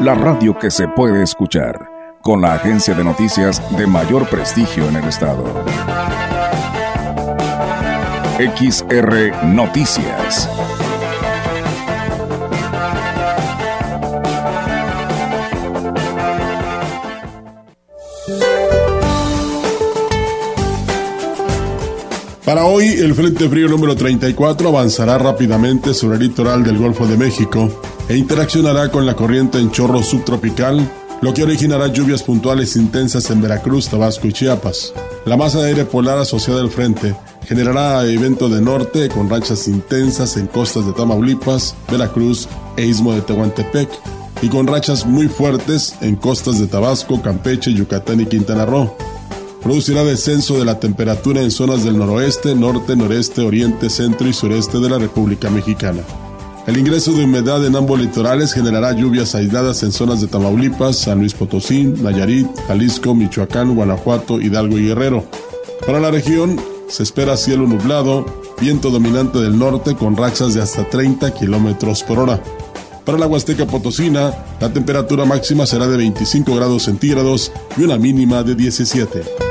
la radio que se puede escuchar, con la agencia de noticias de mayor prestigio en el estado. XR Noticias. Para hoy, el Frente Frío número 34 avanzará rápidamente sobre el litoral del Golfo de México e interaccionará con la corriente en chorro subtropical, lo que originará lluvias puntuales intensas en Veracruz, Tabasco y Chiapas. La masa de aire polar asociada al frente generará evento de norte con rachas intensas en costas de Tamaulipas, Veracruz e Istmo de Tehuantepec, y con rachas muy fuertes en costas de Tabasco, Campeche, Yucatán y Quintana Roo. Producirá descenso de la temperatura en zonas del noroeste, norte, noreste, oriente, centro y sureste de la República Mexicana. El ingreso de humedad en ambos litorales generará lluvias aisladas en zonas de Tamaulipas, San Luis Potosí, Nayarit, Jalisco, Michoacán, Guanajuato, Hidalgo y Guerrero. Para la región se espera cielo nublado, viento dominante del norte con rachas de hasta 30 kilómetros por hora. Para la Huasteca Potosina, la temperatura máxima será de 25 grados centígrados y una mínima de 17.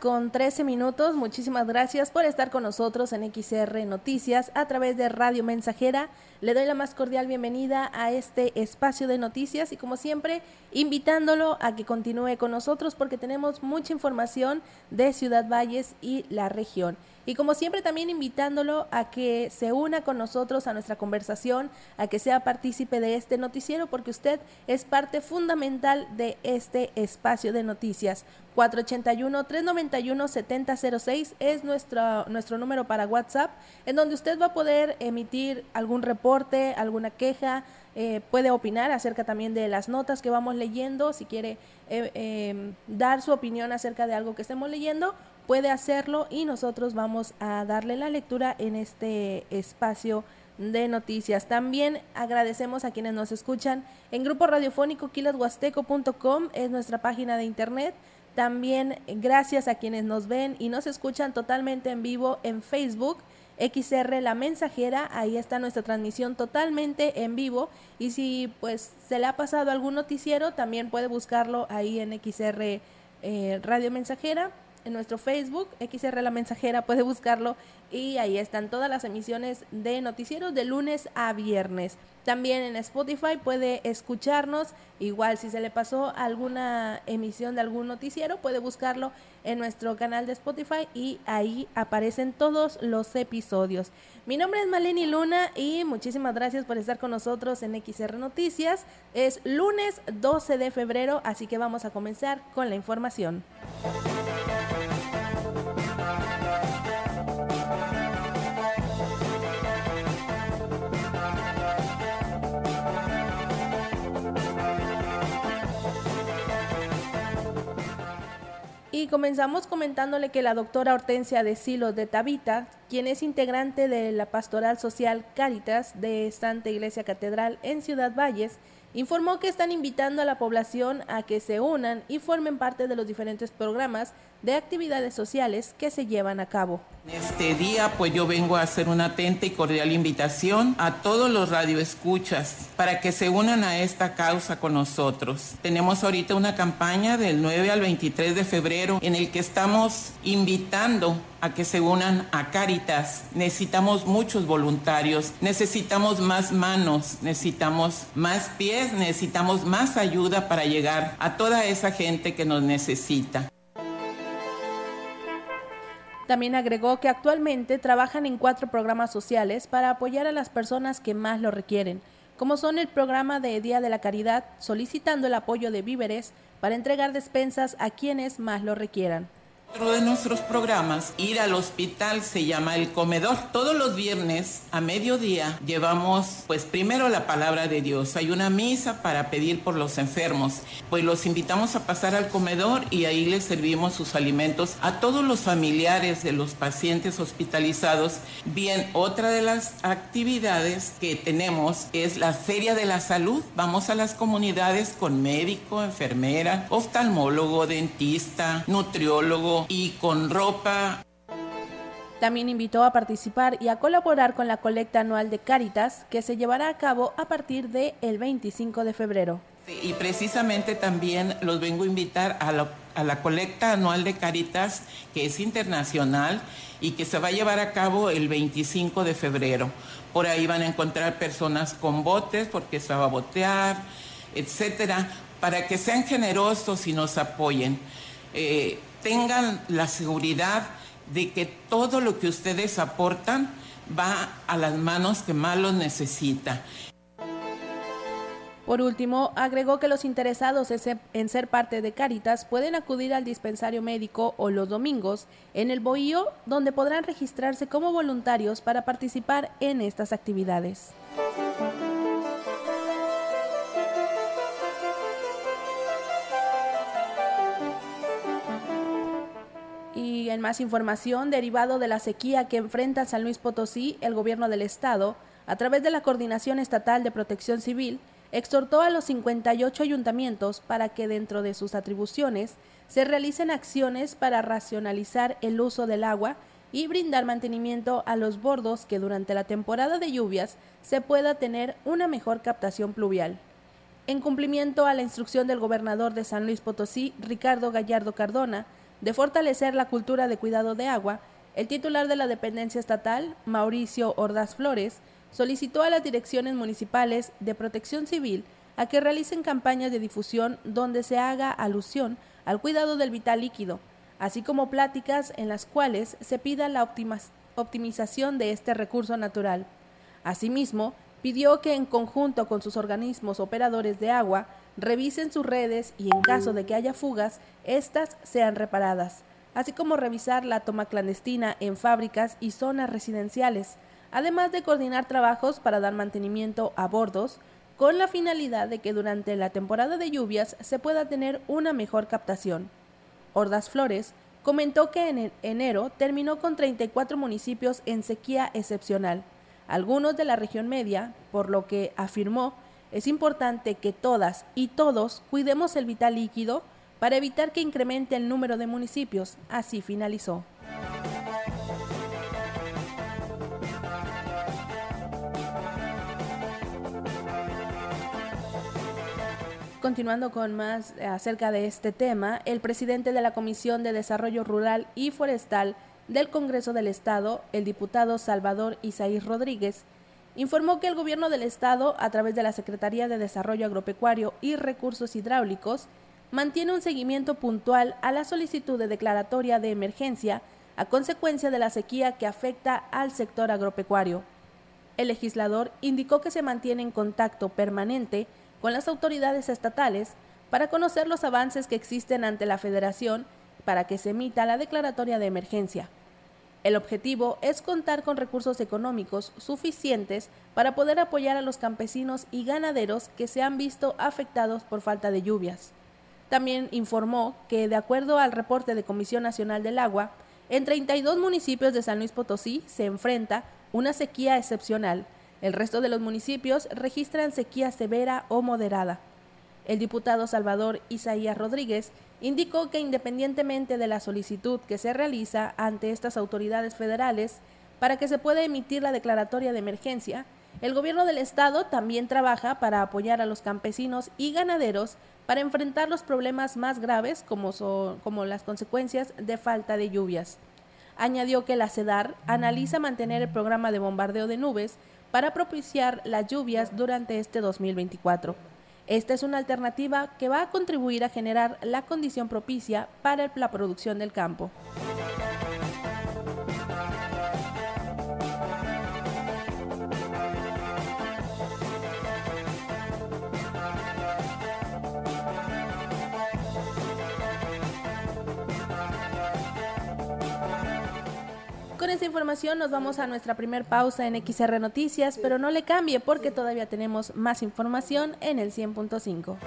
Con 13 minutos. Muchísimas gracias por estar con nosotros en XR Noticias a través de Radio Mensajera. Le doy la más cordial bienvenida a este espacio de noticias y como siempre invitándolo a que continúe con nosotros porque tenemos mucha información de Ciudad Valles y la región. Y como siempre también invitándolo a que se una con nosotros a nuestra conversación, a que sea partícipe de este noticiero, porque usted es parte fundamental de este espacio de noticias. 481-391-7006 es nuestro, nuestro número para WhatsApp, en donde usted va a poder emitir algún reporte, alguna queja, eh, puede opinar acerca también de las notas que vamos leyendo, si quiere eh, em, dar su opinión acerca de algo que estemos leyendo, puede hacerlo y nosotros vamos a darle la lectura en este espacio de noticias. También agradecemos a quienes nos escuchan en grupo radiofónico quilashuasteco.com, es nuestra página de internet. También gracias a quienes nos ven y nos escuchan totalmente en vivo en Facebook. XR La Mensajera, ahí está nuestra transmisión totalmente en vivo y si pues se le ha pasado algún noticiero también puede buscarlo ahí en XR eh, Radio Mensajera en nuestro Facebook, XR La Mensajera, puede buscarlo y ahí están todas las emisiones de noticieros de lunes a viernes. También en Spotify puede escucharnos, igual si se le pasó alguna emisión de algún noticiero, puede buscarlo en nuestro canal de Spotify y ahí aparecen todos los episodios. Mi nombre es Maleni Luna y muchísimas gracias por estar con nosotros en XR Noticias. Es lunes 12 de febrero, así que vamos a comenzar con la información. Y comenzamos comentándole que la doctora Hortensia de Silos de Tabita, quien es integrante de la Pastoral Social Cáritas de Santa Iglesia Catedral en Ciudad Valles, informó que están invitando a la población a que se unan y formen parte de los diferentes programas de actividades sociales que se llevan a cabo. Este día pues yo vengo a hacer una atenta y cordial invitación a todos los radioescuchas para que se unan a esta causa con nosotros. Tenemos ahorita una campaña del 9 al 23 de febrero en el que estamos invitando a que se unan a Caritas. Necesitamos muchos voluntarios, necesitamos más manos, necesitamos más pies, necesitamos más ayuda para llegar a toda esa gente que nos necesita. También agregó que actualmente trabajan en cuatro programas sociales para apoyar a las personas que más lo requieren, como son el programa de Día de la Caridad, solicitando el apoyo de víveres para entregar despensas a quienes más lo requieran. Otro de nuestros programas, ir al hospital, se llama El Comedor. Todos los viernes a mediodía llevamos, pues primero la palabra de Dios. Hay una misa para pedir por los enfermos. Pues los invitamos a pasar al comedor y ahí les servimos sus alimentos a todos los familiares de los pacientes hospitalizados. Bien, otra de las actividades que tenemos es la Feria de la Salud. Vamos a las comunidades con médico, enfermera, oftalmólogo, dentista, nutriólogo y con ropa. También invitó a participar y a colaborar con la colecta anual de Cáritas que se llevará a cabo a partir del el 25 de febrero. Y precisamente también los vengo a invitar a la, a la colecta anual de Caritas, que es internacional y que se va a llevar a cabo el 25 de febrero. Por ahí van a encontrar personas con botes, porque se va a botear, etcétera, para que sean generosos y nos apoyen. Eh, tengan la seguridad de que todo lo que ustedes aportan va a las manos que más lo necesita. Por último, agregó que los interesados en ser parte de Caritas pueden acudir al dispensario médico o los domingos en el Bohío, donde podrán registrarse como voluntarios para participar en estas actividades. Y en más información, derivado de la sequía que enfrenta San Luis Potosí, el gobierno del estado, a través de la Coordinación Estatal de Protección Civil, exhortó a los 58 ayuntamientos para que dentro de sus atribuciones se realicen acciones para racionalizar el uso del agua y brindar mantenimiento a los bordos que durante la temporada de lluvias se pueda tener una mejor captación pluvial. En cumplimiento a la instrucción del gobernador de San Luis Potosí, Ricardo Gallardo Cardona, de fortalecer la cultura de cuidado de agua, el titular de la dependencia estatal, Mauricio Ordaz Flores, solicitó a las direcciones municipales de protección civil a que realicen campañas de difusión donde se haga alusión al cuidado del vital líquido, así como pláticas en las cuales se pida la optimización de este recurso natural. Asimismo, pidió que en conjunto con sus organismos operadores de agua revisen sus redes y en caso de que haya fugas, éstas sean reparadas, así como revisar la toma clandestina en fábricas y zonas residenciales, además de coordinar trabajos para dar mantenimiento a bordos, con la finalidad de que durante la temporada de lluvias se pueda tener una mejor captación. Hordas Flores comentó que en enero terminó con 34 municipios en sequía excepcional, algunos de la región media, por lo que afirmó es importante que todas y todos cuidemos el vital líquido para evitar que incremente el número de municipios. Así finalizó. Continuando con más acerca de este tema, el presidente de la Comisión de Desarrollo Rural y Forestal del Congreso del Estado, el diputado Salvador Isaí Rodríguez, informó que el gobierno del estado, a través de la Secretaría de Desarrollo Agropecuario y Recursos Hidráulicos, mantiene un seguimiento puntual a la solicitud de declaratoria de emergencia a consecuencia de la sequía que afecta al sector agropecuario. El legislador indicó que se mantiene en contacto permanente con las autoridades estatales para conocer los avances que existen ante la Federación para que se emita la declaratoria de emergencia. El objetivo es contar con recursos económicos suficientes para poder apoyar a los campesinos y ganaderos que se han visto afectados por falta de lluvias. También informó que, de acuerdo al reporte de Comisión Nacional del Agua, en 32 municipios de San Luis Potosí se enfrenta una sequía excepcional. El resto de los municipios registran sequía severa o moderada. El diputado Salvador Isaías Rodríguez indicó que independientemente de la solicitud que se realiza ante estas autoridades federales para que se pueda emitir la declaratoria de emergencia, el gobierno del estado también trabaja para apoyar a los campesinos y ganaderos para enfrentar los problemas más graves como, como las consecuencias de falta de lluvias. Añadió que la CEDAR analiza mantener el programa de bombardeo de nubes para propiciar las lluvias durante este 2024. Esta es una alternativa que va a contribuir a generar la condición propicia para la producción del campo. Con esta información nos vamos a nuestra primer pausa en XR Noticias, pero no le cambie porque todavía tenemos más información en el 100.5.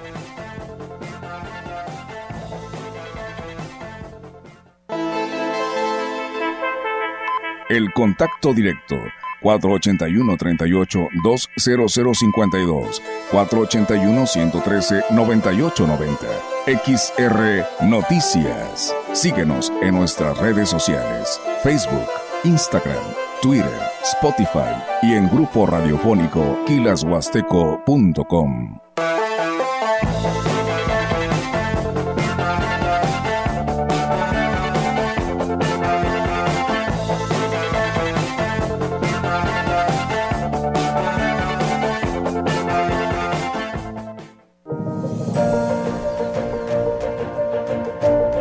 El contacto directo 481-38-20052, 481-113-9890. XR Noticias. Síguenos en nuestras redes sociales, Facebook, Instagram, Twitter, Spotify y en grupo radiofónico kilashuasteco.com.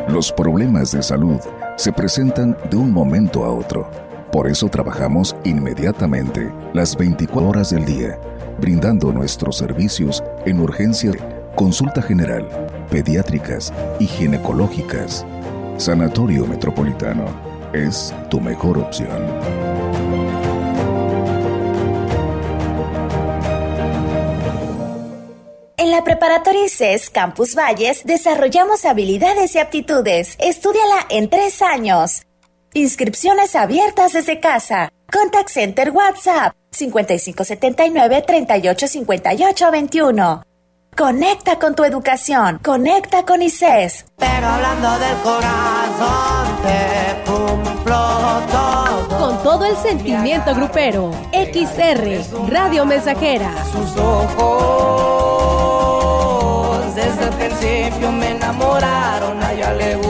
Los problemas de salud se presentan de un momento a otro. Por eso trabajamos inmediatamente las 24 horas del día, brindando nuestros servicios en urgencia, consulta general, pediátricas y ginecológicas. Sanatorio Metropolitano es tu mejor opción. Preparatoria ICES Campus Valles desarrollamos habilidades y aptitudes. Estúdiala en tres años. Inscripciones abiertas desde casa. Contact Center WhatsApp 5579 385821. Conecta con tu educación. Conecta con ICES. Pero hablando del corazón, te cumplo todo. Con todo el sentimiento grupero. XR, Radio Mensajera. Sus ojos, principio me enamoraron. A ella le gusto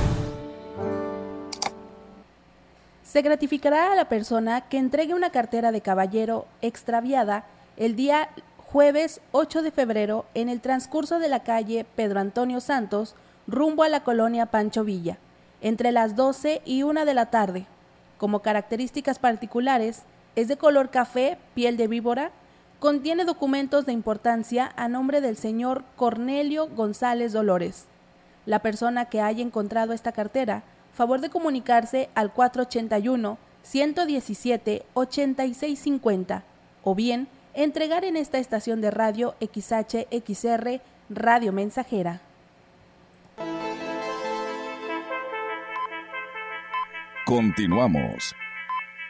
se gratificará a la persona que entregue una cartera de caballero extraviada el día jueves 8 de febrero en el transcurso de la calle Pedro Antonio Santos rumbo a la colonia Pancho Villa, entre las 12 y 1 de la tarde. Como características particulares, es de color café, piel de víbora, contiene documentos de importancia a nombre del señor Cornelio González Dolores. La persona que haya encontrado esta cartera favor de comunicarse al 481-117-8650 o bien entregar en esta estación de radio XHXR Radio Mensajera. Continuamos.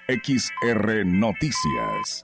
XR Noticias.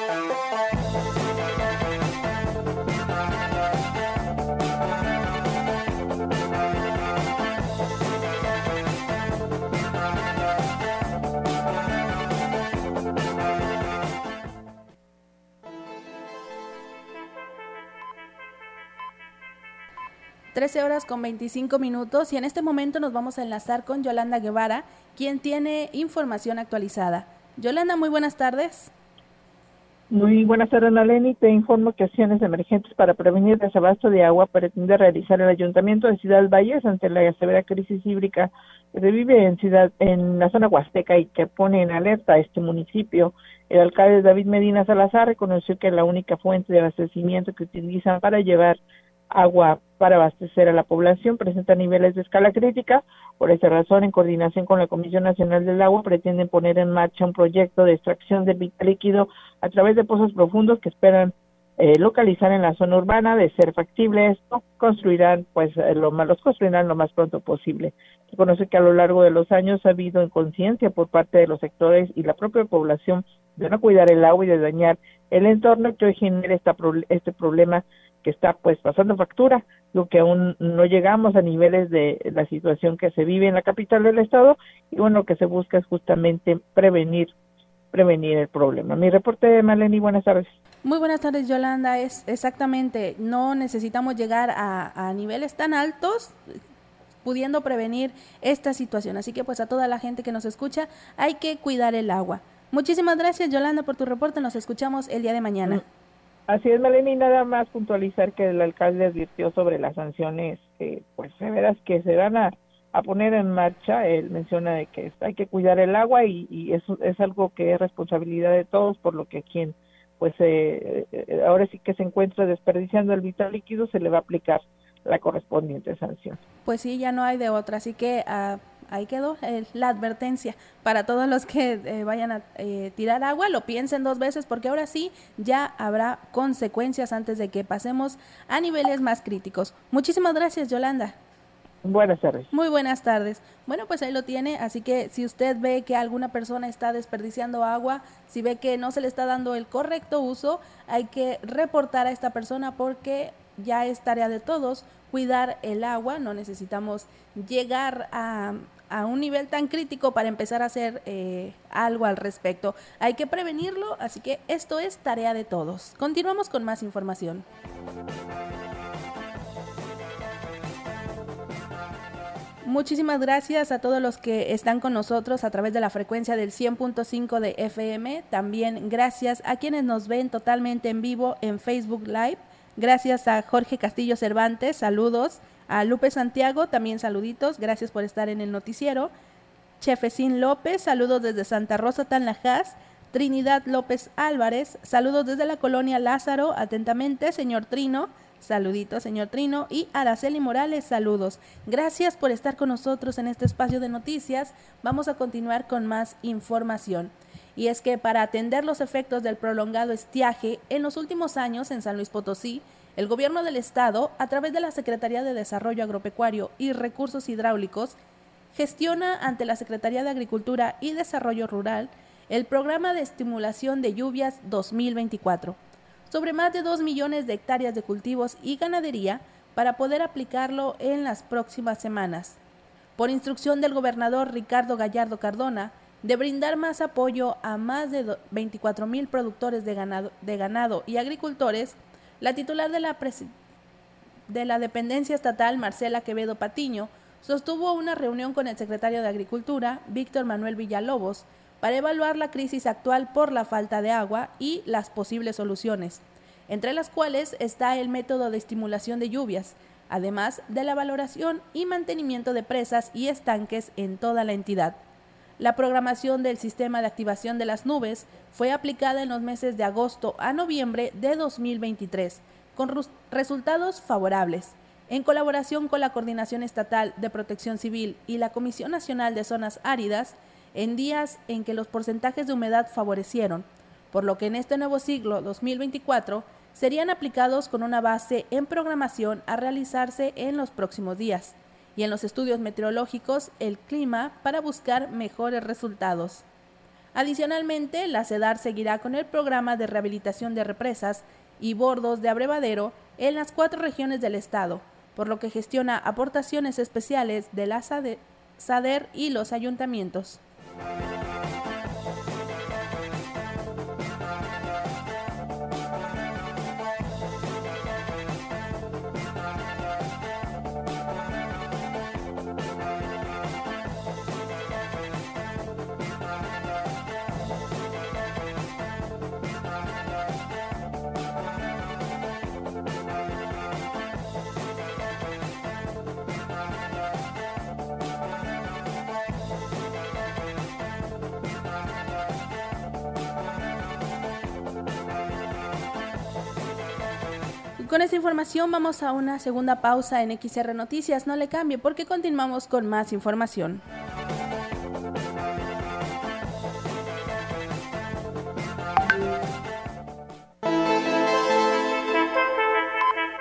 Trece horas con 25 minutos y en este momento nos vamos a enlazar con Yolanda Guevara, quien tiene información actualizada. Yolanda, muy buenas tardes. Muy buenas tardes, Naleni. Te informo que acciones emergentes para prevenir el desabasto de agua pretende realizar el Ayuntamiento de Ciudad Valles ante la severa crisis hídrica que se vive en ciudad en la zona huasteca y que pone en alerta a este municipio. El alcalde David Medina Salazar reconoció que la única fuente de abastecimiento que utilizan para llevar agua para abastecer a la población presenta niveles de escala crítica. Por esa razón, en coordinación con la Comisión Nacional del Agua, pretenden poner en marcha un proyecto de extracción de líquido a través de pozos profundos que esperan eh, localizar en la zona urbana. De ser factible esto, construirán, pues, eh, lo más, los construirán lo más pronto posible. Se conoce que a lo largo de los años ha habido inconsciencia por parte de los sectores y la propia población de no cuidar el agua y de dañar el entorno que hoy genera esta, este problema que está pues pasando factura, lo que aún no llegamos a niveles de la situación que se vive en la capital del estado y bueno, lo que se busca es justamente prevenir prevenir el problema. Mi reporte de Maleni, buenas tardes. Muy buenas tardes, Yolanda. Es exactamente, no necesitamos llegar a, niveles tan altos pudiendo prevenir esta situación. Así que pues a toda la gente que nos escucha, hay que cuidar el agua. Muchísimas gracias, Yolanda, por tu reporte. Nos escuchamos el día de mañana. Así es, Melanie, nada más puntualizar que el alcalde advirtió sobre las sanciones, eh, pues severas que se van a, poner en marcha. Él menciona de que hay que cuidar el agua y, eso es algo que es responsabilidad de todos, por lo que quien, pues eh, ahora sí que se encuentra desperdiciando el vital líquido, se le va a aplicar la correspondiente sanción. Pues sí, ya no hay de otra, así que uh, ahí quedó la advertencia para todos los que eh, vayan a eh, tirar agua, lo piensen dos veces porque ahora sí ya habrá consecuencias antes de que pasemos a niveles más críticos. Muchísimas gracias, Yolanda. Buenas tardes. Muy buenas tardes. Bueno, pues ahí lo tiene, así que si usted ve que alguna persona está desperdiciando agua, si ve que no se le está dando el correcto uso, hay que reportar a esta persona porque ya es tarea de todos cuidar el agua, no necesitamos llegar a, a un nivel tan crítico para empezar a hacer eh, algo al respecto. Hay que prevenirlo, así que esto es tarea de todos. Continuamos con más información. Muchísimas gracias a todos los que están con nosotros a través de la frecuencia del 100.5 de FM. También gracias a quienes nos ven totalmente en vivo en Facebook Live. Gracias a Jorge Castillo Cervantes, saludos. A Lupe Santiago, también saluditos, gracias por estar en el noticiero. Chefecín López, saludos desde Santa Rosa Tanlajas. Trinidad López Álvarez, saludos desde la colonia Lázaro, atentamente, señor Trino. Saluditos, señor Trino. Y Araceli Morales, saludos. Gracias por estar con nosotros en este espacio de noticias. Vamos a continuar con más información. Y es que para atender los efectos del prolongado estiaje, en los últimos años en San Luis Potosí, el Gobierno del Estado, a través de la Secretaría de Desarrollo Agropecuario y Recursos Hidráulicos, gestiona ante la Secretaría de Agricultura y Desarrollo Rural el Programa de Estimulación de Lluvias 2024, sobre más de 2 millones de hectáreas de cultivos y ganadería para poder aplicarlo en las próximas semanas. Por instrucción del gobernador Ricardo Gallardo Cardona, de brindar más apoyo a más de 24 mil productores de ganado, de ganado y agricultores, la titular de la, de la dependencia estatal, Marcela Quevedo Patiño, sostuvo una reunión con el secretario de Agricultura, Víctor Manuel Villalobos, para evaluar la crisis actual por la falta de agua y las posibles soluciones, entre las cuales está el método de estimulación de lluvias, además de la valoración y mantenimiento de presas y estanques en toda la entidad. La programación del sistema de activación de las nubes fue aplicada en los meses de agosto a noviembre de 2023, con resultados favorables. En colaboración con la Coordinación Estatal de Protección Civil y la Comisión Nacional de Zonas Áridas, en días en que los porcentajes de humedad favorecieron, por lo que en este nuevo siglo 2024 serían aplicados con una base en programación a realizarse en los próximos días. Y en los estudios meteorológicos el clima para buscar mejores resultados. Adicionalmente, la CEDAR seguirá con el programa de rehabilitación de represas y bordos de abrevadero en las cuatro regiones del estado, por lo que gestiona aportaciones especiales de la SADER y los ayuntamientos. Con esta información vamos a una segunda pausa en XR Noticias. No le cambie porque continuamos con más información.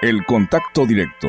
El contacto directo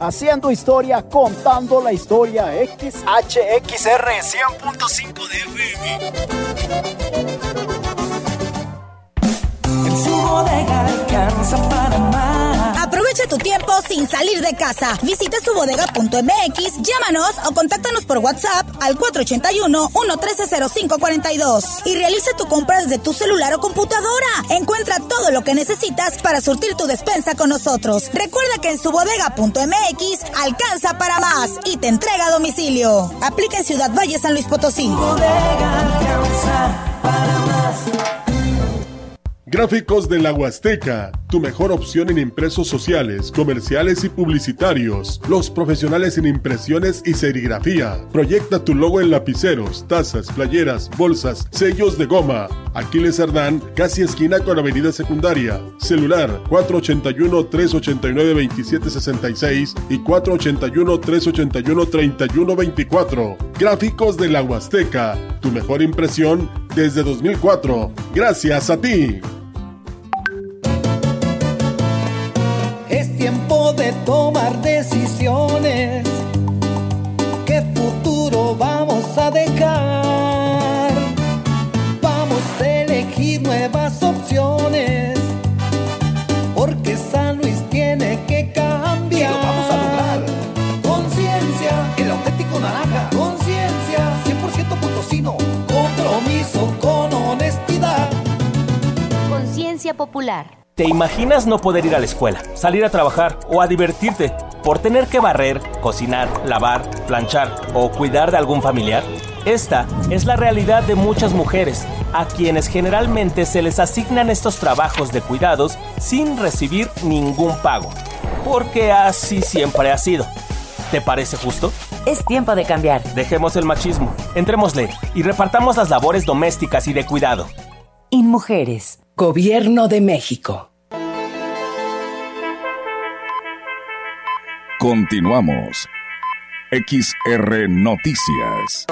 haciendo historia, contando la historia. XHXR 100.5 de FM. En su bodega alcanza para. Aprovecha tu tiempo sin salir de casa. Visita su bodega.mx, llámanos o contáctanos por WhatsApp al 481-113-0542 y realiza tu compra desde tu celular o computadora. Encuentra todo lo que necesitas para surtir tu despensa con nosotros. Recuerda que en su bodega.mx alcanza para más y te entrega a domicilio. Aplica en Ciudad Valle, San Luis Potosí. Bodega alcanza para más. Gráficos de la Huasteca, tu mejor opción en impresos sociales, comerciales y publicitarios. Los profesionales en impresiones y serigrafía. Proyecta tu logo en lapiceros, tazas, playeras, bolsas, sellos de goma. Aquiles Cerdán, casi esquina con Avenida Secundaria. Celular 481-389-2766 y 481-381-3124. Gráficos de la Huasteca, tu mejor impresión desde 2004. Gracias a ti. De tomar decisiones. ¿Qué futuro vamos a dejar? Vamos a elegir nuevas opciones. Porque San Luis tiene que cambiar. Y lo vamos a lograr. Conciencia, El auténtico naranja. conciencia, 100% potosino. compromiso con honestidad. Conciencia popular. ¿Te imaginas no poder ir a la escuela, salir a trabajar o a divertirte por tener que barrer, cocinar, lavar, planchar o cuidar de algún familiar? Esta es la realidad de muchas mujeres, a quienes generalmente se les asignan estos trabajos de cuidados sin recibir ningún pago, porque así siempre ha sido. ¿Te parece justo? Es tiempo de cambiar. Dejemos el machismo, entrémosle y repartamos las labores domésticas y de cuidado. InMujeres. Gobierno de México. Continuamos. XR Noticias.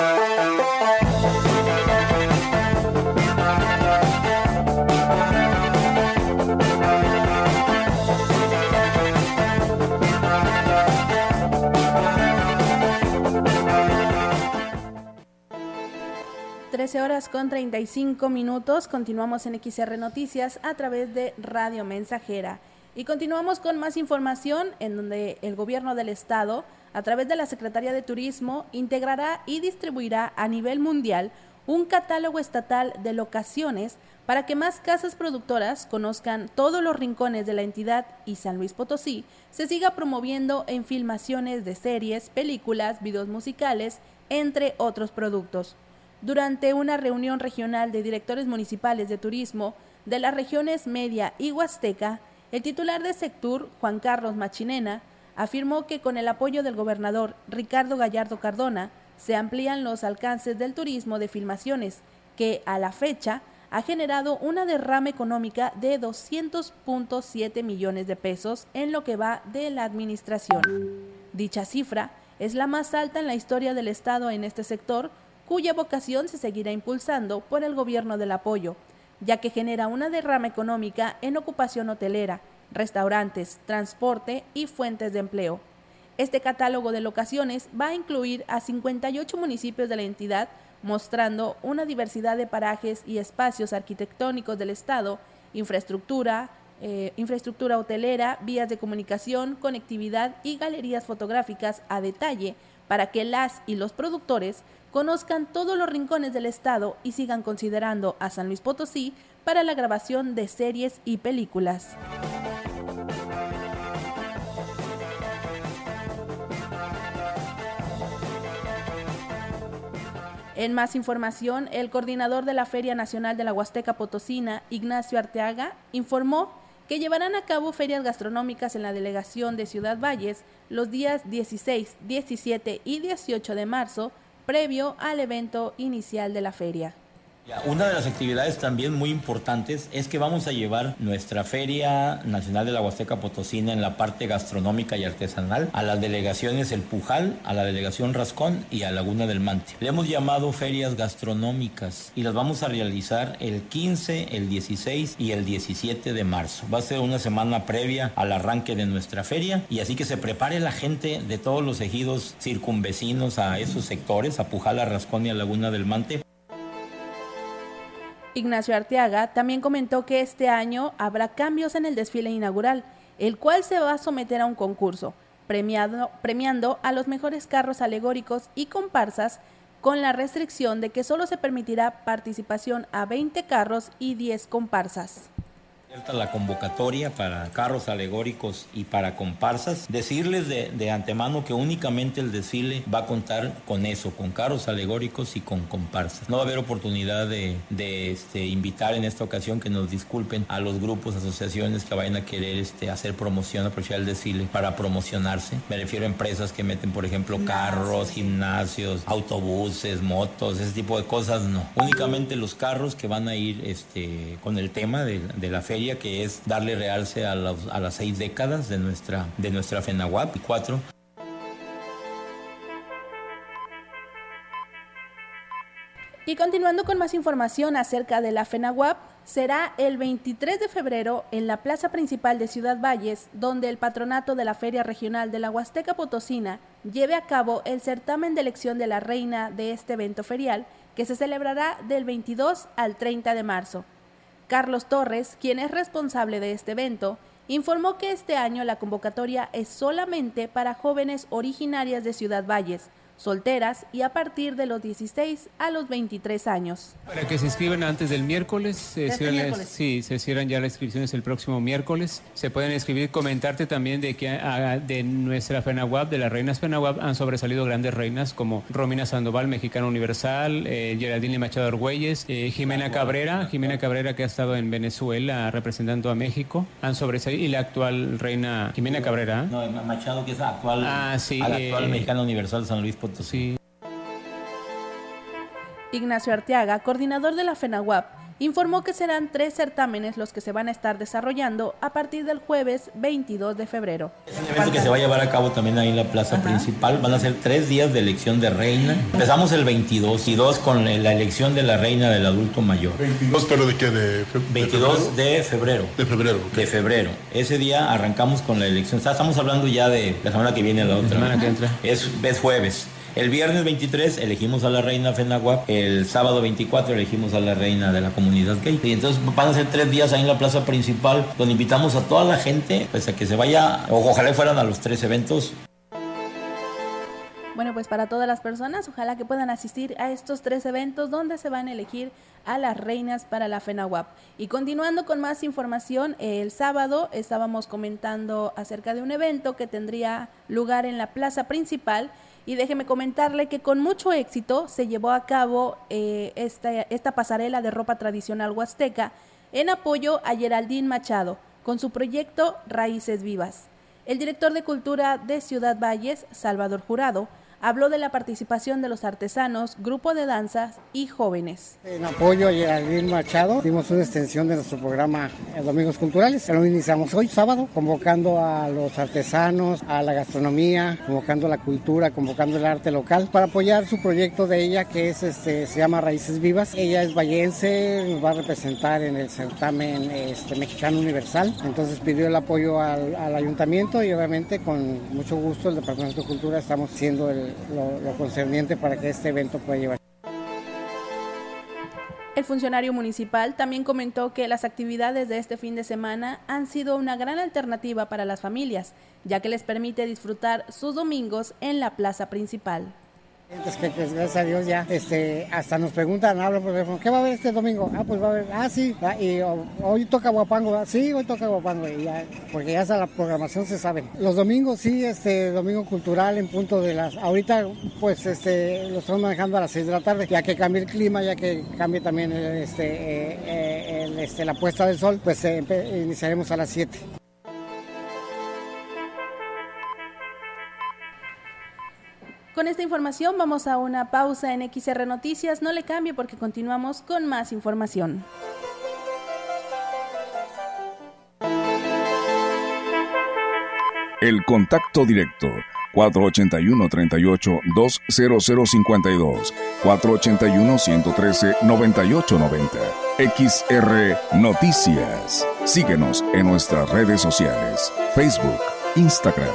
13 horas con 35 minutos. Continuamos en XR Noticias a través de Radio Mensajera. Y continuamos con más información en donde el gobierno del estado, a través de la Secretaría de Turismo, integrará y distribuirá a nivel mundial un catálogo estatal de locaciones para que más casas productoras conozcan todos los rincones de la entidad y San Luis Potosí se siga promoviendo en filmaciones de series, películas, videos musicales, entre otros productos. Durante una reunión regional de directores municipales de turismo de las regiones Media y Huasteca, el titular de Sectur, Juan Carlos Machinena, afirmó que con el apoyo del gobernador Ricardo Gallardo Cardona se amplían los alcances del turismo de filmaciones, que a la fecha ha generado una derrama económica de 200.7 millones de pesos en lo que va de la administración. Dicha cifra es la más alta en la historia del Estado en este sector, cuya vocación se seguirá impulsando por el gobierno del apoyo, ya que genera una derrama económica en ocupación hotelera, restaurantes, transporte y fuentes de empleo. Este catálogo de locaciones va a incluir a 58 municipios de la entidad, mostrando una diversidad de parajes y espacios arquitectónicos del Estado, infraestructura, eh, infraestructura hotelera, vías de comunicación, conectividad y galerías fotográficas a detalle para que las y los productores conozcan todos los rincones del estado y sigan considerando a San Luis Potosí para la grabación de series y películas. En más información, el coordinador de la Feria Nacional de la Huasteca Potosina, Ignacio Arteaga, informó que llevarán a cabo ferias gastronómicas en la delegación de Ciudad Valles los días 16, 17 y 18 de marzo, previo al evento inicial de la feria. Una de las actividades también muy importantes es que vamos a llevar nuestra Feria Nacional de la Huasteca Potosina en la parte gastronómica y artesanal a las delegaciones El Pujal, a la delegación Rascón y a Laguna del Mante. Le hemos llamado ferias gastronómicas y las vamos a realizar el 15, el 16 y el 17 de marzo. Va a ser una semana previa al arranque de nuestra feria y así que se prepare la gente de todos los ejidos circunvecinos a esos sectores, a Pujal, a Rascón y a Laguna del Mante Ignacio Arteaga también comentó que este año habrá cambios en el desfile inaugural, el cual se va a someter a un concurso, premiando a los mejores carros alegóricos y comparsas con la restricción de que solo se permitirá participación a 20 carros y 10 comparsas la convocatoria para carros alegóricos y para comparsas. Decirles de, antemano que únicamente el desfile va a contar con eso, con carros alegóricos y con comparsas. No va a haber oportunidad de, este, invitar en esta ocasión que nos disculpen a los grupos, asociaciones que vayan a querer este, hacer promoción, aprovechar el desfile para promocionarse. Me refiero a empresas que meten, por ejemplo, carros, gimnasios, autobuses, motos, ese tipo de cosas, no. Únicamente los carros que van a ir este, con el tema de, de la feria que es darle realce a, las seis décadas de nuestra, de nuestra FENAWAP y cuatro. Y continuando con más información acerca de la FENAWAP, será el 23 de febrero en la plaza principal de Ciudad Valles, donde el patronato de la Feria Regional de la Huasteca Potosina lleve a cabo el certamen de elección de la reina de este evento ferial, que se celebrará del 22 al 30 de marzo. Carlos Torres, quien es responsable de este evento, informó que este año la convocatoria es solamente para jóvenes originarias de Ciudad Valles, solteras y a partir de los 16 a los 23 años. Para que se inscriban antes del miércoles, se este cierran, sí, se cierran ya las inscripciones el próximo miércoles. Se pueden inscribir, comentarte también de que ah, de nuestra FENAWAP, de las reinas FENAWAP, han sobresalido grandes reinas como Romina Sandoval, Mexicana Universal, eh, Geraldine Machado Argüelles, eh, Jimena Cabrera, Jimena Cabrera que ha estado en Venezuela representando a México, han sobresalido, y la actual reina Jimena Cabrera. No, Machado que es actual, ah, sí, la actual eh, Mexicana Universal San Luis Ignacio Arteaga, coordinador de la FENAWAP, informó que serán tres certámenes los que se van a estar desarrollando a partir del jueves 22 de febrero. Es un evento que se va a llevar a cabo también ahí en la plaza principal. Van a ser tres días de elección de reina. Empezamos el 22 y 2 con la elección de la reina del adulto mayor. 22, pero de qué? De, 22 de febrero. De febrero. De febrero. Ese día arrancamos con la elección. estamos hablando ya de la semana que viene, la otra. semana que entra. Es, es jueves. El viernes 23 elegimos a la reina Fenaguap, el sábado 24 elegimos a la reina de la comunidad gay. Y entonces van a ser tres días ahí en la plaza principal, donde invitamos a toda la gente, pues a que se vaya, ojalá fueran a los tres eventos. Bueno, pues para todas las personas, ojalá que puedan asistir a estos tres eventos donde se van a elegir a las reinas para la FENAWAP. Y continuando con más información, el sábado estábamos comentando acerca de un evento que tendría lugar en la plaza principal. Y déjeme comentarle que con mucho éxito se llevó a cabo eh, esta, esta pasarela de ropa tradicional huasteca en apoyo a Geraldine Machado con su proyecto Raíces Vivas. El director de Cultura de Ciudad Valles, Salvador Jurado, habló de la participación de los artesanos, grupo de danzas y jóvenes. En apoyo a Geraldine Machado, dimos una extensión de nuestro programa eh, Domingos Culturales. Lo iniciamos hoy, sábado, convocando a los artesanos, a la gastronomía, convocando la cultura, convocando el arte local para apoyar su proyecto de ella que es este, se llama Raíces Vivas. Ella es vallense, nos va a representar en el certamen este, mexicano universal. Entonces pidió el apoyo al, al ayuntamiento y obviamente con mucho gusto el Departamento de Cultura estamos siendo el, lo, concerniente para que este evento pueda llevar. El funcionario municipal también comentó que las actividades de este fin de semana han sido una gran alternativa para las familias, ya que les permite disfrutar sus domingos en la plaza principal. Que, pues, gracias a Dios ya este, hasta nos preguntan, hablan por teléfono, ¿qué va a haber este domingo? Ah, pues va a haber, ah, sí, y hoy toca Guapango, ah, sí, hoy toca Guapango, ya, porque ya hasta la programación se sabe. Los domingos sí, este, domingo cultural en punto de las, ahorita pues este, lo estamos manejando a las 6 de la tarde, ya que cambie el clima, ya que cambie también este, eh, eh, este, la puesta del sol, pues eh, iniciaremos a las 7. Con esta información vamos a una pausa en XR Noticias. No le cambie porque continuamos con más información. El contacto directo 481-38-20052 481-113-9890 XR Noticias. Síguenos en nuestras redes sociales, Facebook, Instagram,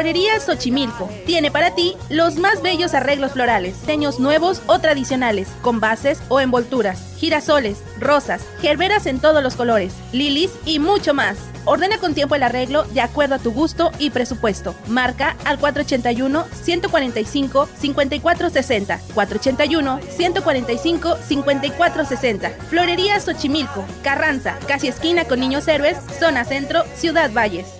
Florería Xochimilco tiene para ti los más bellos arreglos florales, diseños nuevos o tradicionales, con bases o envolturas, girasoles, rosas, gerberas en todos los colores, lilies y mucho más. Ordena con tiempo el arreglo de acuerdo a tu gusto y presupuesto. Marca al 481-145-5460. 481-145-5460. Florería Xochimilco, Carranza, casi esquina con Niños Héroes, zona centro, Ciudad Valles.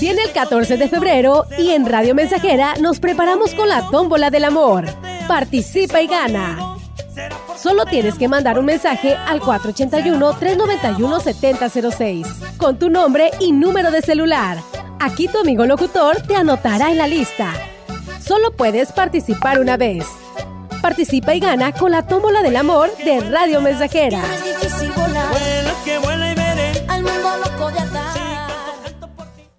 Viene el 14 de febrero y en Radio Mensajera nos preparamos con la tómbola del amor. Participa y gana. Solo tienes que mandar un mensaje al 481-391-7006 con tu nombre y número de celular. Aquí tu amigo locutor te anotará en la lista. Solo puedes participar una vez. Participa y gana con la tómbola del amor de Radio Mensajera.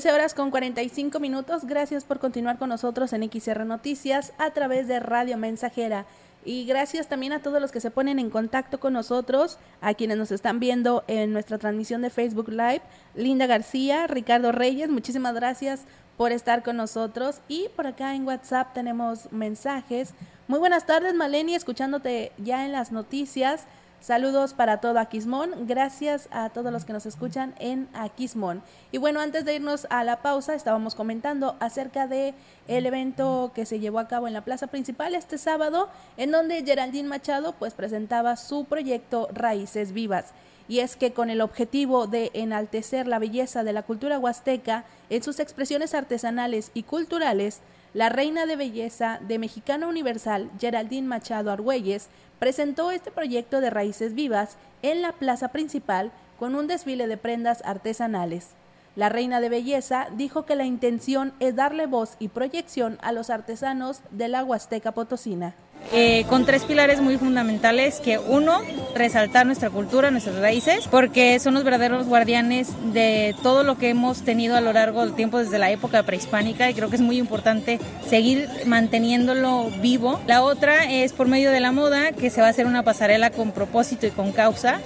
13 horas con 45 minutos. Gracias por continuar con nosotros en XR Noticias a través de Radio Mensajera. Y gracias también a todos los que se ponen en contacto con nosotros, a quienes nos están viendo en nuestra transmisión de Facebook Live. Linda García, Ricardo Reyes, muchísimas gracias por estar con nosotros. Y por acá en WhatsApp tenemos mensajes. Muy buenas tardes, Maleni, escuchándote ya en las noticias. Saludos para todo Aquismón. Gracias a todos los que nos escuchan en Aquismón. Y bueno, antes de irnos a la pausa, estábamos comentando acerca de el evento que se llevó a cabo en la plaza principal este sábado, en donde Geraldine Machado pues presentaba su proyecto Raíces Vivas. Y es que con el objetivo de enaltecer la belleza de la cultura huasteca en sus expresiones artesanales y culturales, la reina de belleza de Mexicana Universal, Geraldine Machado Argüelles, presentó este proyecto de raíces vivas en la plaza principal con un desfile de prendas artesanales. La reina de belleza dijo que la intención es darle voz y proyección a los artesanos de la Huasteca Potosina. Eh, con tres pilares muy fundamentales que uno, resaltar nuestra cultura, nuestras raíces, porque son los verdaderos guardianes de todo lo que hemos tenido a lo largo del tiempo desde la época prehispánica y creo que es muy importante seguir manteniéndolo vivo. La otra es por medio de la moda, que se va a hacer una pasarela con propósito y con causa.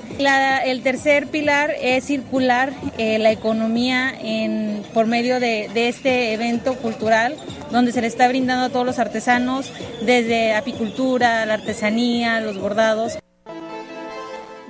el tercer pilar es circular eh, la economía en, por medio de, de este evento cultural donde se le está brindando a todos los artesanos desde apicultura, la artesanía, los bordados.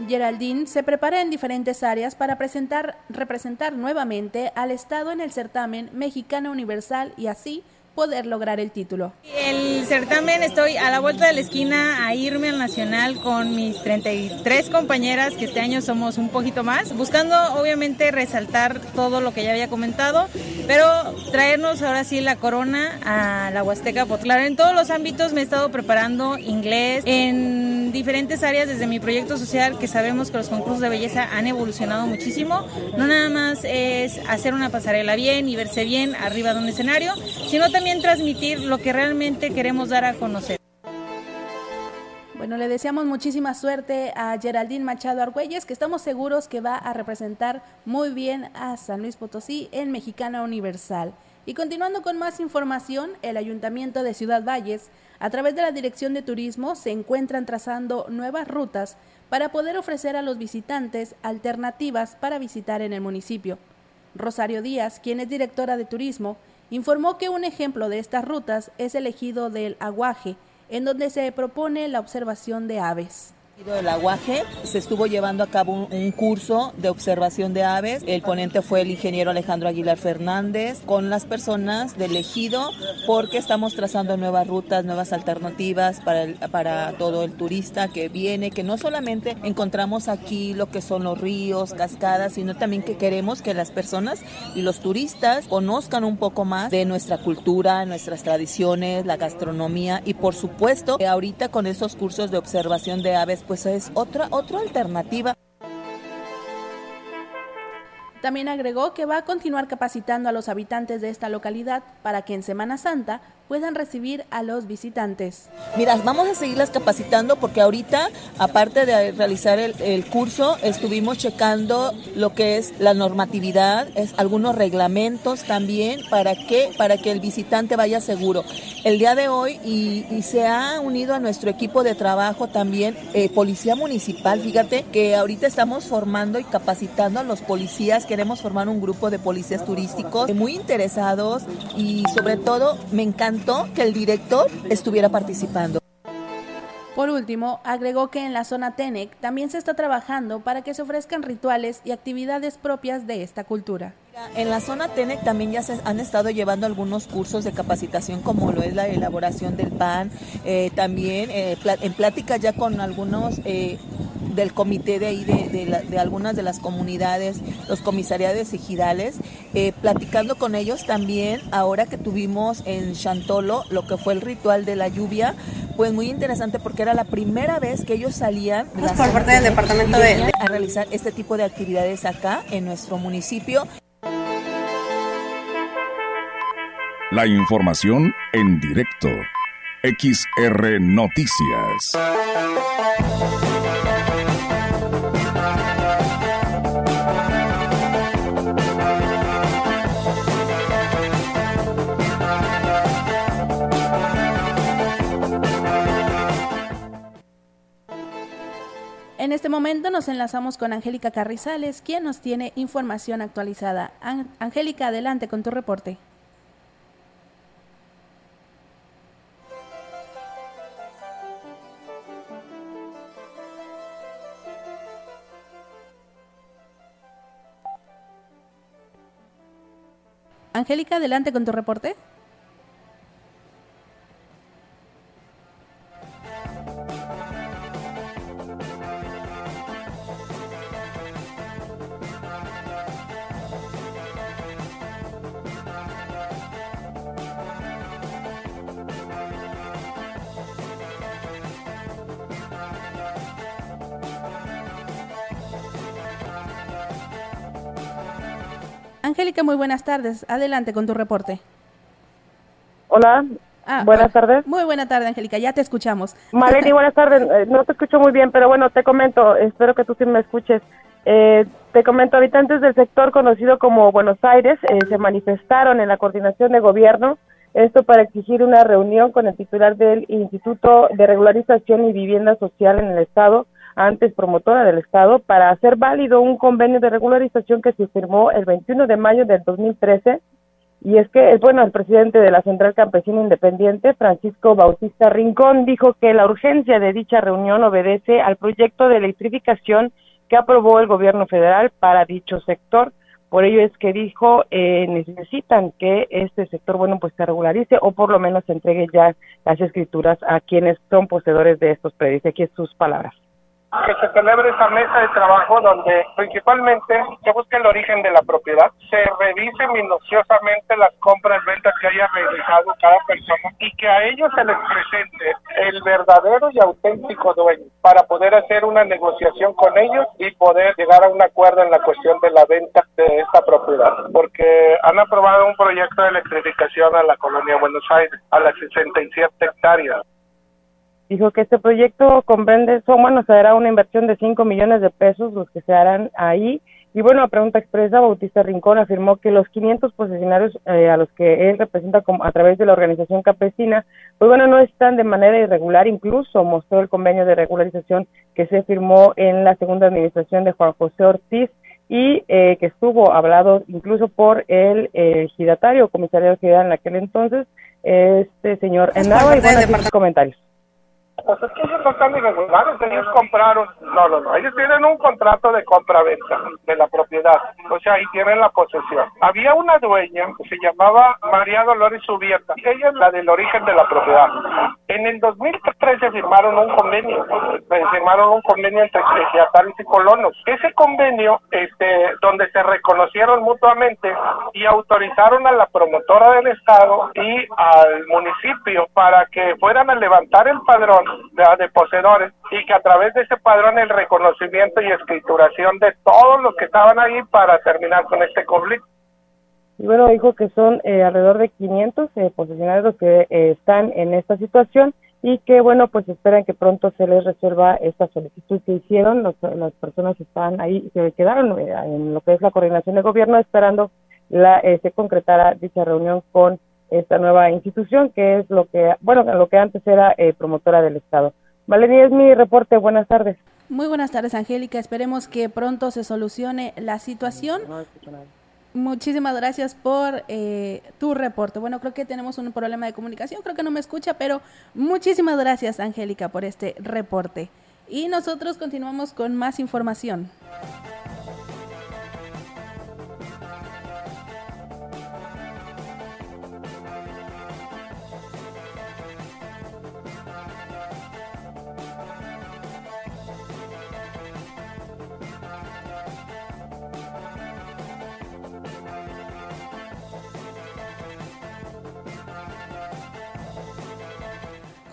Geraldine se prepara en diferentes áreas para presentar, representar nuevamente al Estado en el certamen Mexicana Universal y así poder lograr el título. El certamen estoy a la vuelta de la esquina a irme al nacional con mis 33 compañeras, que este año somos un poquito más, buscando obviamente resaltar todo lo que ya había comentado, pero traernos ahora sí la corona a la Huasteca Potlar. En todos los ámbitos me he estado preparando inglés en diferentes áreas desde mi proyecto social, que sabemos que los concursos de belleza han evolucionado muchísimo. No nada más es hacer una pasarela bien y verse bien arriba de un escenario, sino también transmitir lo que realmente queremos dar a conocer. Bueno, le deseamos muchísima suerte a Geraldine Machado Argüelles, que estamos seguros que va a representar muy bien a San Luis Potosí en Mexicana Universal. Y continuando con más información, el Ayuntamiento de Ciudad Valles, a través de la Dirección de Turismo, se encuentran trazando nuevas rutas para poder ofrecer a los visitantes alternativas para visitar en el municipio. Rosario Díaz, quien es directora de Turismo, informó que un ejemplo de estas rutas es el ejido del Aguaje, en donde se propone la observación de aves del aguaje se estuvo llevando a cabo un, curso de observación de aves. El ponente fue el ingeniero Alejandro Aguilar Fernández con las personas del ejido porque estamos trazando nuevas rutas, nuevas alternativas para, para todo el turista que viene, que no solamente encontramos aquí lo que son los ríos, cascadas, sino también que queremos que las personas y los turistas conozcan un poco más de nuestra cultura, nuestras tradiciones, la gastronomía y por supuesto ahorita con esos cursos de observación de aves pues es otra, otra alternativa. También agregó que va a continuar capacitando a los habitantes de esta localidad para que en Semana Santa puedan recibir a los visitantes. Mira, vamos a seguirlas capacitando porque ahorita, aparte de realizar el, curso, estuvimos checando lo que es la normatividad, es algunos reglamentos también para que, para que el visitante vaya seguro. El día de hoy y, se ha unido a nuestro equipo de trabajo también eh, Policía Municipal, fíjate que ahorita estamos formando y capacitando a los policías, queremos formar un grupo de policías turísticos muy interesados y sobre todo me encanta que el director estuviera participando. Por último, agregó que en la zona TENEC también se está trabajando para que se ofrezcan rituales y actividades propias de esta cultura. En la zona TENEC también ya se han estado llevando algunos cursos de capacitación como lo es la elaboración del pan, eh, también eh, en plática ya con algunos eh, del comité de ahí, de, algunas de las comunidades, los comisariados ejidales, eh, platicando con ellos también, ahora que tuvimos en Chantolo lo que fue el ritual de la lluvia, pues muy interesante porque era la primera vez que ellos salían por parte del departamento de... a realizar este tipo de actividades acá en nuestro municipio. La información en directo. XR Noticias. En este momento nos enlazamos con Angélica Carrizales, quien nos tiene información actualizada. Angélica, adelante con tu reporte. Angélica, adelante con tu reporte. Angélica, muy buenas tardes. Adelante con tu reporte. Hola. Ah, buenas tardes. Muy buena tarde, Angélica. Ya te escuchamos. Maleni, buenas tardes. Eh, no te escucho muy bien, pero bueno, te comento. Espero que tú sí me escuches. Eh, te comento, habitantes del sector conocido como Buenos Aires eh, se manifestaron en la coordinación de gobierno, esto para exigir una reunión con el titular del Instituto de Regularización y Vivienda Social en el Estado, antes promotora del Estado, para hacer válido un convenio de regularización que se firmó el 21 de mayo del 2013. Y es que, bueno, el presidente de la Central Campesina Independiente, Francisco Bautista Rincón, dijo que la urgencia de dicha reunión obedece al proyecto de electrificación que aprobó el gobierno federal para dicho sector. Por ello es que dijo, eh, necesitan que este sector, bueno, pues se regularice o por lo menos entregue ya las escrituras a quienes son poseedores de estos predios. Aquí sus palabras que se celebre esa mesa de trabajo donde principalmente se busque el origen de la propiedad, se revise minuciosamente las compras, ventas que haya realizado cada persona y que a ellos se les presente el verdadero y auténtico dueño para poder hacer una negociación con ellos y poder llegar a un acuerdo en la cuestión de la venta de esta propiedad, porque han aprobado un proyecto de electrificación a la colonia Buenos Aires, a las 67 hectáreas dijo que este proyecto comprende, son, bueno, se hará una inversión de 5 millones de pesos los que se harán ahí. Y bueno, a pregunta expresa, Bautista Rincón afirmó que los 500 posesionarios eh, a los que él representa como, a través de la organización campesina, pues bueno, no están de manera irregular, incluso mostró el convenio de regularización que se firmó en la segunda administración de Juan José Ortiz y eh, que estuvo hablado incluso por el eh, giratario, comisario general en aquel entonces, este señor Enaba, y bueno, sus comentarios. Pues es que ellos no están irregulares, ellos compraron, no, no, no, ellos tienen un contrato de compra-venta de la propiedad, o sea, ahí tienen la posesión. Había una dueña que se llamaba María Dolores Ubierta, ella es la del origen de la propiedad. En el 2013 firmaron un convenio, firmaron un convenio entre ejidatarios y colonos. Ese convenio, este, donde se reconocieron mutuamente y autorizaron a la promotora del Estado y al municipio para que fueran a levantar el padrón de, poseedores y que a través de ese padrón el reconocimiento y escrituración de todos los que estaban ahí para terminar con este conflicto. Y bueno, dijo que son eh, alrededor de 500 eh, posesionarios los que eh, están en esta situación y que bueno, pues esperan que pronto se les resuelva esta solicitud que hicieron. las personas están ahí, se quedaron eh, en lo que es la coordinación de gobierno esperando la se concretara dicha reunión con esta nueva institución que es lo que, bueno, lo que antes era eh, promotora del Estado. Valeria, es mi reporte. Buenas tardes. Muy buenas tardes, Angélica. Esperemos que pronto se solucione la situación. Muchísimas gracias por eh, tu reporte. Bueno, creo que tenemos un problema de comunicación, creo que no me escucha, pero muchísimas gracias, Angélica, por este reporte. Y nosotros continuamos con más información.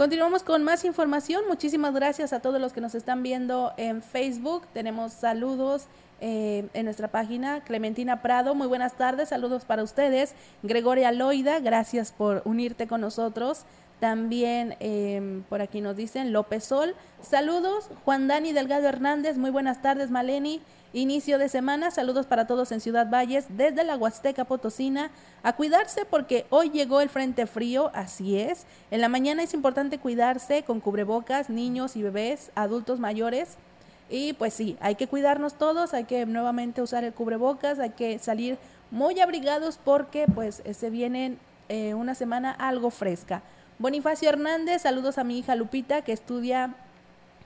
Continuamos con más información. Muchísimas gracias a todos los que nos están viendo en Facebook. Tenemos saludos eh, en nuestra página. Clementina Prado, muy buenas tardes. Saludos para ustedes. Gregoria Loida, gracias por unirte con nosotros. También em, por aquí nos dicen López Sol. Saludos. Juan Dani Delgado Hernández, muy buenas tardes. Maleni. Inicio de semana, saludos para todos en Ciudad Valles, desde la Huasteca Potosina. A cuidarse porque hoy llegó el frente frío, así es. En la mañana es importante cuidarse con cubrebocas, niños y bebés, adultos mayores. Y pues sí, hay que cuidarnos todos, hay que nuevamente usar el cubrebocas, hay que salir muy abrigados porque pues se viene eh, una semana algo fresca. Bonifacio Hernández, saludos a mi hija Lupita que estudia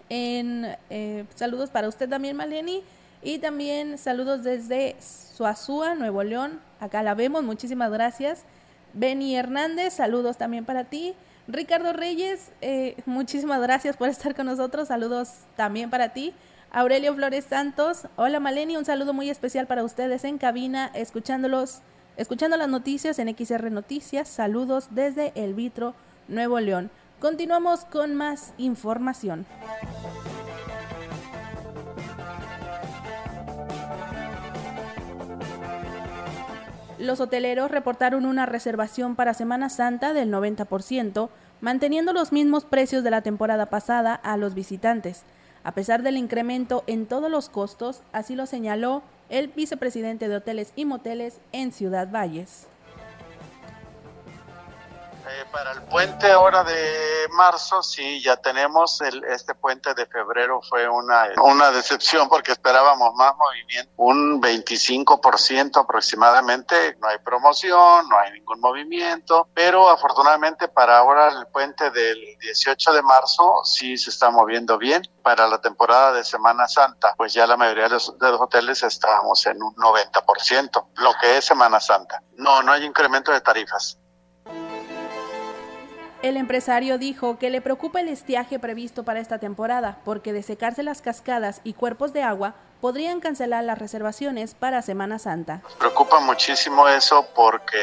en... Eh, saludos para usted también, Maleni. Y también saludos desde Suazúa, Nuevo León. Acá la vemos, muchísimas gracias. Beni Hernández, saludos también para ti. Ricardo Reyes, eh, muchísimas gracias por estar con nosotros. Saludos también para ti. Aurelio Flores Santos, hola Maleni, un saludo muy especial para ustedes en cabina, escuchándolos, escuchando las noticias en XR Noticias. Saludos desde El Vitro, Nuevo León. Continuamos con más información. Los hoteleros reportaron una reservación para Semana Santa del 90%, manteniendo los mismos precios de la temporada pasada a los visitantes, a pesar del incremento en todos los costos, así lo señaló el vicepresidente de Hoteles y Moteles en Ciudad Valles. Para el puente ahora de marzo, sí, ya tenemos. El, este puente de febrero fue una, una decepción porque esperábamos más movimiento, un 25% aproximadamente. No hay promoción, no hay ningún movimiento, pero afortunadamente para ahora el puente del 18 de marzo sí se está moviendo bien. Para la temporada de Semana Santa, pues ya la mayoría de los, de los hoteles estamos en un 90%, lo que es Semana Santa. No, no hay incremento de tarifas. El empresario dijo que le preocupa el estiaje previsto para esta temporada, porque de secarse las cascadas y cuerpos de agua, podrían cancelar las reservaciones para Semana Santa. Preocupa muchísimo eso porque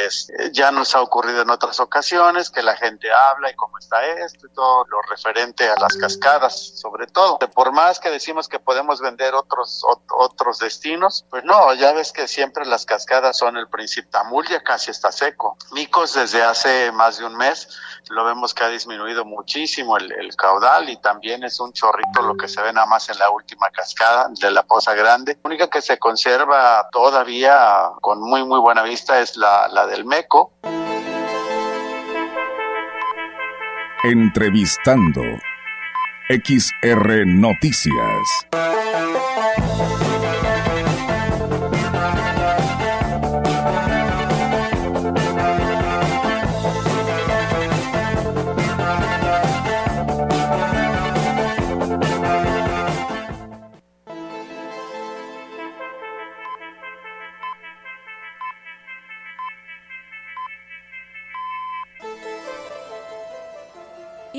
ya nos ha ocurrido en otras ocasiones que la gente habla y cómo está esto y todo lo referente a las cascadas, sobre todo. Por más que decimos que podemos vender otros otros destinos, pues no, ya ves que siempre las cascadas son el principio. Tamul ya casi está seco. Micos desde hace más de un mes lo vemos que ha disminuido muchísimo el, el caudal y también es un chorrito lo que se ve nada más en la última cascada de la Poza Grande. La única que se conserva todavía con muy muy buena vista es la, la del Meco. Entrevistando XR Noticias.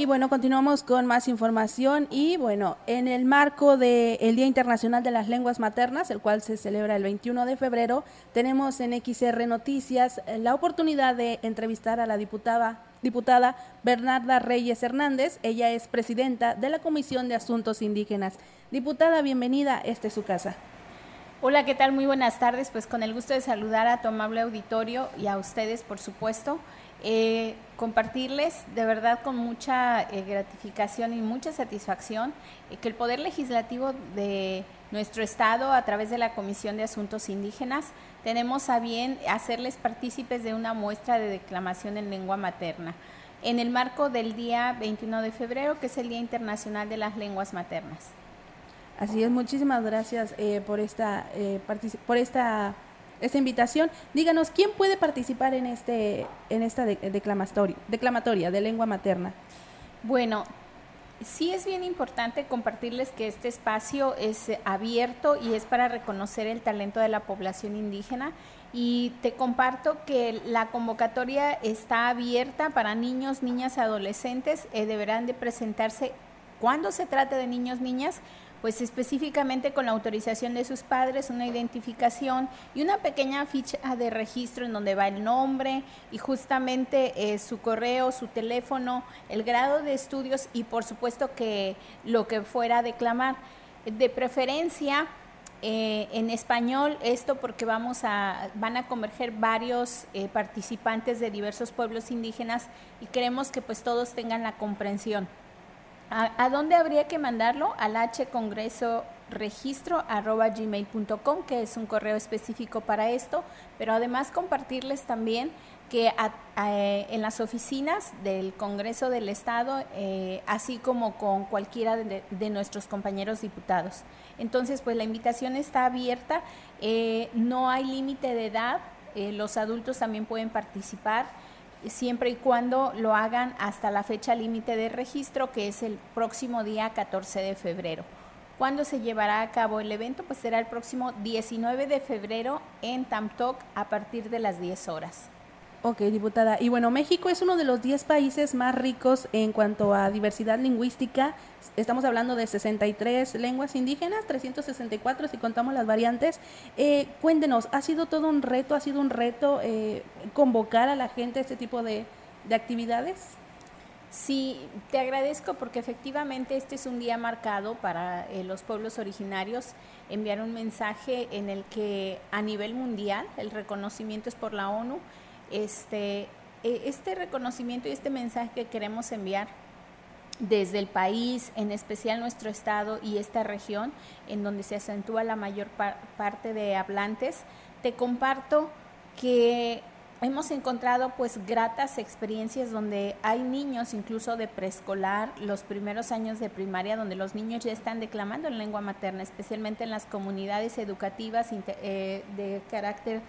Y bueno, continuamos con más información y bueno, en el marco del Día Internacional de las Lenguas Maternas, el cual se celebra el 21 de febrero, tenemos en XR Noticias la oportunidad de entrevistar a la diputada, diputada Bernarda Reyes Hernández. Ella es presidenta de la Comisión de Asuntos Indígenas. Diputada, bienvenida, esta es su casa. Hola, ¿qué tal? Muy buenas tardes. Pues con el gusto de saludar a tu amable auditorio y a ustedes, por supuesto. Eh, compartirles de verdad con mucha eh, gratificación y mucha satisfacción eh, que el Poder Legislativo de nuestro Estado, a través de la Comisión de Asuntos Indígenas, tenemos a bien hacerles partícipes de una muestra de declamación en lengua materna en el marco del día 21 de febrero, que es el Día Internacional de las Lenguas Maternas. Así es, muchísimas gracias por esta, por esta esta invitación. Díganos, ¿quién puede participar en, este, en esta declamatoria, declamatoria de lengua materna? Bueno, sí es bien importante compartirles que este espacio es abierto y es para reconocer el talento de la población indígena y te comparto que la convocatoria está abierta para niños, niñas adolescentes. Eh, deberán de presentarse cuando se trate de niños, niñas, pues específicamente con la autorización de sus padres, una identificación y una pequeña ficha de registro en donde va el nombre y justamente eh, su correo, su teléfono, el grado de estudios y por supuesto que lo que fuera a declamar. De preferencia, eh, en español, esto porque vamos a, van a converger varios eh, participantes de diversos pueblos indígenas y queremos que pues todos tengan la comprensión. ¿A, dónde habría que mandarlo? Al H Congreso registro arroba gmail.com, que es un correo específico para esto, pero además compartirles también que en las oficinas del Congreso del Estado, eh, así como con cualquiera de, nuestros compañeros diputados. Entonces, pues la invitación está abierta, eh, no hay límite de edad, eh, los adultos también pueden participar siempre y cuando lo hagan hasta la fecha límite de registro, que es el próximo día 14 de febrero. ¿Cuándo se llevará a cabo el evento? Pues será el próximo 19 de febrero en Tamtoc a partir de las 10 horas. Ok, diputada. Y bueno, México es uno de los 10 países más ricos en cuanto a diversidad lingüística. Estamos hablando de 63 lenguas indígenas, 364 si contamos las variantes. Eh, cuéntenos, ¿ha sido todo un reto, ha sido un reto eh, convocar a la gente a este tipo de, de actividades? Sí, te agradezco porque efectivamente este es un día marcado para eh, los pueblos originarios enviar un mensaje en el que a nivel mundial el reconocimiento es por la ONU este, e, este reconocimiento y este mensaje que queremos enviar desde el país, en especial nuestro estado y esta región, en donde se acentúa la mayor parte de hablantes, te comparto que hemos encontrado pues gratas experiencias donde hay niños incluso de preescolar, los primeros años de primaria, donde los niños ya están declamando en lengua materna, especialmente en las comunidades educativas eh, de carácter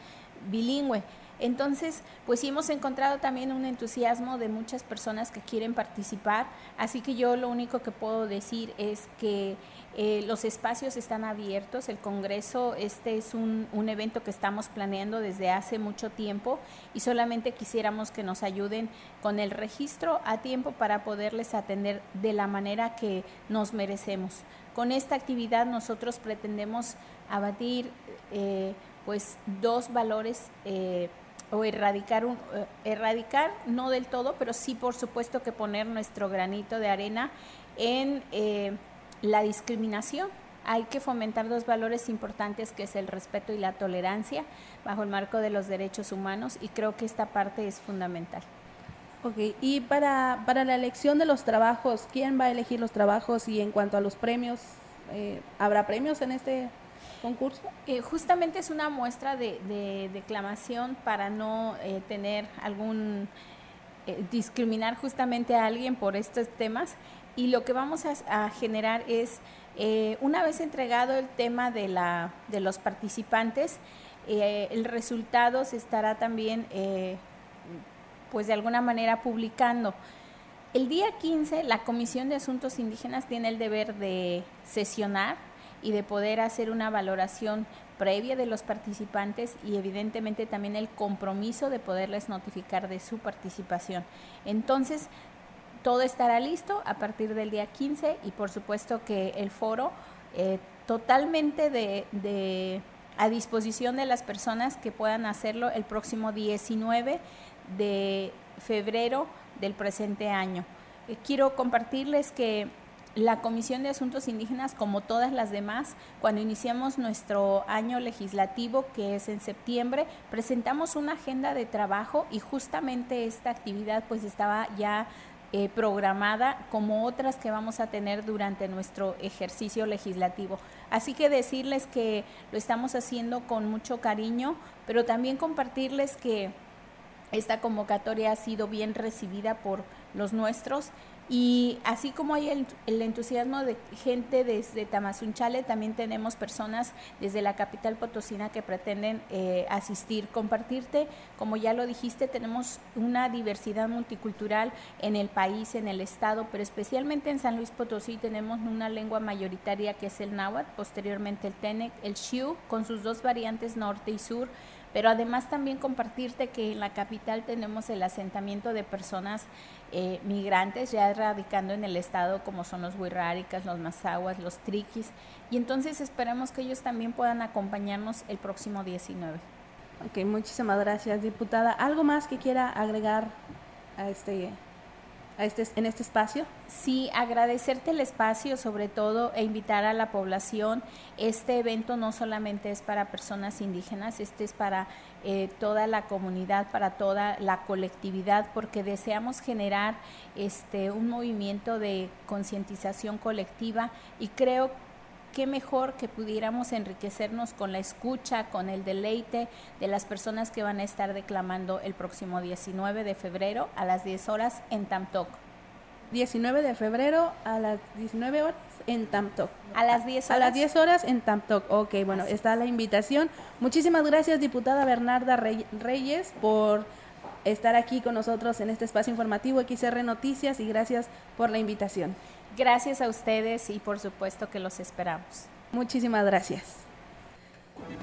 bilingüe. Entonces, pues sí hemos encontrado también un entusiasmo de muchas personas que quieren participar, así que yo lo único que puedo decir es que eh, los espacios están abiertos, el Congreso, este es un, un, evento que estamos planeando desde hace mucho tiempo y solamente quisiéramos que nos ayuden con el registro a tiempo para poderles atender de la manera que nos merecemos. Con esta actividad nosotros pretendemos abatir eh, pues dos valores eh, o erradicar, un, eh, erradicar, no del todo, pero sí por supuesto que poner nuestro granito de arena en eh, la discriminación. Hay que fomentar dos valores importantes que es el respeto y la tolerancia bajo el marco de los derechos humanos y creo que esta parte es fundamental. Ok, y para, para la elección de los trabajos, ¿quién va a elegir los trabajos? Y en cuanto a los premios, eh, ¿habrá premios en este concurso? Eh, justamente es una muestra de, declamación para no eh, tener algún eh, discriminar justamente a alguien por estos temas y lo que vamos a, generar es una vez entregado el tema de la de los participantes el resultado se estará también pues de alguna manera publicando el día 15 la Comisión de Asuntos Indígenas tiene el deber de sesionar y de poder hacer una valoración previa de los participantes y evidentemente también el compromiso de poderles notificar de su participación. Entonces, todo estará listo a partir del día 15 y por supuesto que el foro eh, totalmente de, a disposición de las personas que puedan hacerlo el próximo 19 de febrero del presente año. Eh, quiero compartirles que la Comisión de Asuntos Indígenas, como todas las demás, cuando iniciamos nuestro año legislativo, que es en septiembre, presentamos una agenda de trabajo y justamente esta actividad pues estaba ya eh, programada como otras que vamos a tener durante nuestro ejercicio legislativo. Así que decirles que lo estamos haciendo con mucho cariño, pero también compartirles que esta convocatoria ha sido bien recibida por los nuestros y así como hay el, entusiasmo de gente desde Tamazunchale, también tenemos personas desde la capital potosina que pretenden eh, asistir, compartirte. Como ya lo dijiste, tenemos una diversidad multicultural en el país, en el estado, pero especialmente en San Luis Potosí tenemos una lengua mayoritaria que es el náhuatl, posteriormente el tenec, el xiu, con sus dos variantes norte y sur pero además también compartirte que en la capital tenemos el asentamiento de personas eh, migrantes ya radicando en el estado como son los huirráricas, los mazahuas, los triquis y entonces esperamos que ellos también puedan acompañarnos el próximo 19. Ok, muchísimas gracias diputada. ¿Algo más que quiera agregar a este este, en este espacio? Sí, agradecerte el espacio sobre todo e invitar a la población. Este evento no solamente es para personas indígenas, este es para eh, toda la comunidad, para toda la colectividad, porque deseamos generar este, un movimiento de concientización colectiva y creo qué mejor que pudiéramos enriquecernos con la escucha, con el deleite de las personas que van a estar declamando el próximo 19 de febrero a las 10 horas en Tamtoc. 19 de febrero a las 19 horas en Tamtoc. A las 10 horas. A las 10 horas en Tamtoc. Ok, bueno, está la invitación. Muchísimas gracias, diputada Bernarda Reyes, por estar aquí con nosotros en este espacio informativo XR Noticias y gracias por la invitación. Gracias a ustedes y por supuesto que los esperamos. Muchísimas gracias.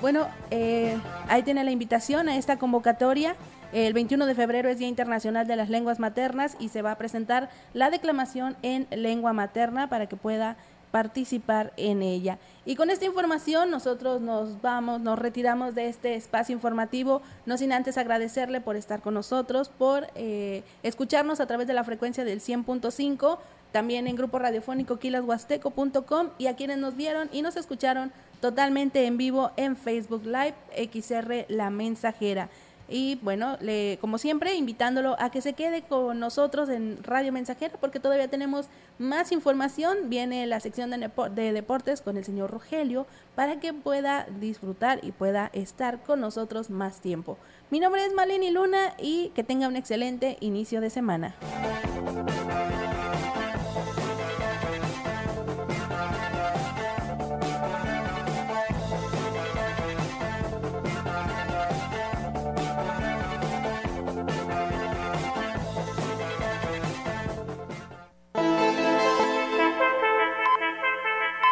Bueno, eh, ahí tiene la invitación a esta convocatoria. El 21 de febrero es Día Internacional de las Lenguas Maternas y se va a presentar la declamación en lengua materna para que pueda participar en ella. Y con esta información nosotros nos vamos, nos retiramos de este espacio informativo, no sin antes agradecerle por estar con nosotros, por eh, escucharnos a través de la frecuencia del 100.5 también en grupo radiofónico quilashuasteco.com y a quienes nos vieron y nos escucharon totalmente en vivo en Facebook Live XR La Mensajera. Y bueno, como siempre, invitándolo a que se quede con nosotros en Radio Mensajera porque todavía tenemos más información. Viene la sección de, de, deportes con el señor Rogelio para que pueda disfrutar y pueda estar con nosotros más tiempo. Mi nombre es Malini Luna y que tenga un excelente inicio de semana.